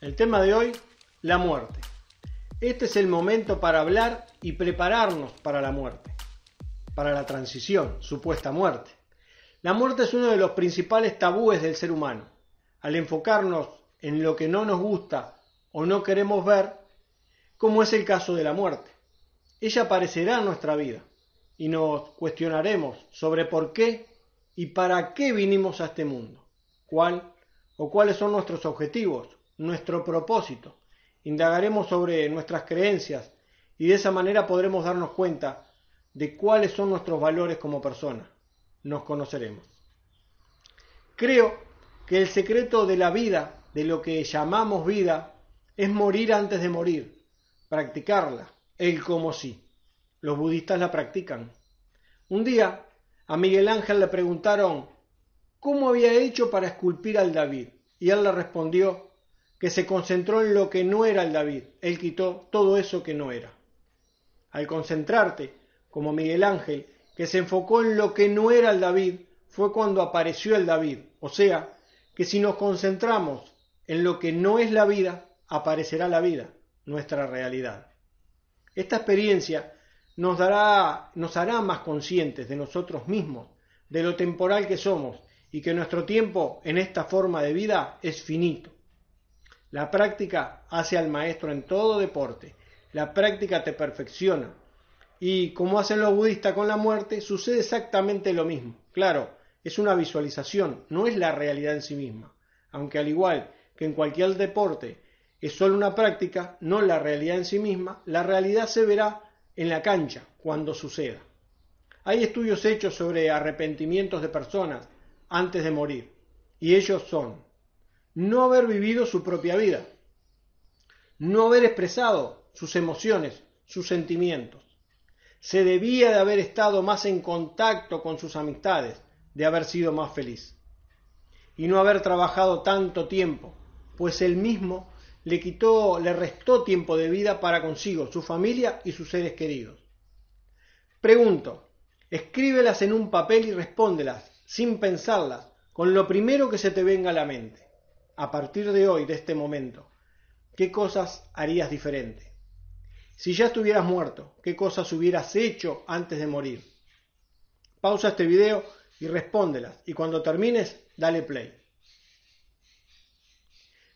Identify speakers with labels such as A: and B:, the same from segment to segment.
A: El tema de hoy, la muerte. Este es el momento para hablar y prepararnos para la muerte, para la transición, supuesta muerte. La muerte es uno de los principales tabúes del ser humano. Al enfocarnos en lo que no nos gusta o no queremos ver, como es el caso de la muerte. Ella aparecerá en nuestra vida y nos cuestionaremos sobre por qué y para qué vinimos a este mundo, cuál o cuáles son nuestros objetivos, nuestro propósito. Indagaremos sobre nuestras creencias y de esa manera podremos darnos cuenta de cuáles son nuestros valores como personas. Nos conoceremos. Creo que el secreto de la vida, de lo que llamamos vida, es morir antes de morir, practicarla, el como si. Los budistas la practican. Un día a Miguel Ángel le preguntaron cómo había hecho para esculpir al David, y él le respondió que se concentró en lo que no era el David, él quitó todo eso que no era. Al concentrarte, como Miguel Ángel, que se enfocó en lo que no era el David, fue cuando apareció el David, o sea, que si nos concentramos en lo que no es la vida, aparecerá la vida, nuestra realidad. Esta experiencia nos, dará, nos hará más conscientes de nosotros mismos, de lo temporal que somos y que nuestro tiempo en esta forma de vida es finito. La práctica hace al maestro en todo deporte. La práctica te perfecciona. Y como hacen los budistas con la muerte, sucede exactamente lo mismo. Claro, es una visualización, no es la realidad en sí misma. Aunque al igual que en cualquier deporte es solo una práctica, no la realidad en sí misma, la realidad se verá en la cancha cuando suceda. Hay estudios hechos sobre arrepentimientos de personas antes de morir, y ellos son no haber vivido su propia vida, no haber expresado sus emociones, sus sentimientos. Se debía de haber estado más en contacto con sus amistades, de haber sido más feliz. Y no haber trabajado tanto tiempo, pues él mismo le quitó, le restó tiempo de vida para consigo, su familia y sus seres queridos. Pregunto, escríbelas en un papel y respóndelas, sin pensarlas, con lo primero que se te venga a la mente. A partir de hoy, de este momento, ¿qué cosas harías diferente? Si ya estuvieras muerto, ¿qué cosas hubieras hecho antes de morir? Pausa este video y respóndelas, y cuando termines, dale play.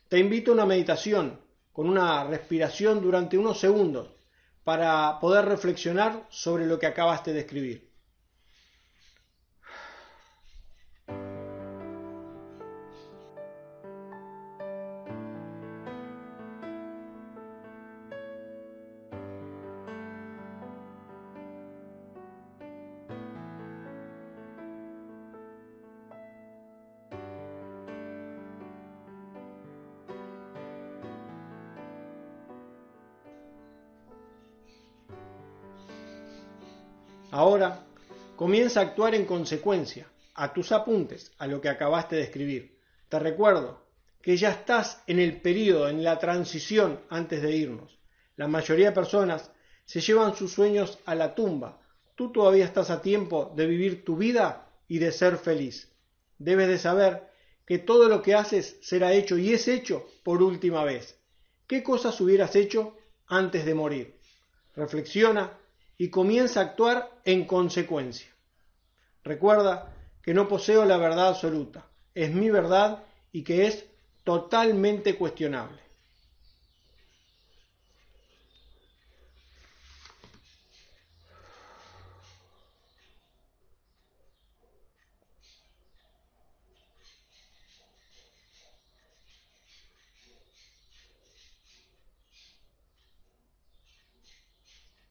A: Te invito a una meditación con una respiración durante unos segundos para poder reflexionar sobre lo que acabaste de escribir. Ahora comienza a actuar en consecuencia a tus apuntes, a lo que acabaste de escribir. Te recuerdo que ya estás en el periodo, en la transición antes de irnos. La mayoría de personas se llevan sus sueños a la tumba. Tú todavía estás a tiempo de vivir tu vida y de ser feliz. Debes de saber que todo lo que haces será hecho y es hecho por última vez. ¿Qué cosas hubieras hecho antes de morir? Reflexiona y comienza a actuar en consecuencia. Recuerda que no poseo la verdad absoluta, es mi verdad y que es totalmente cuestionable.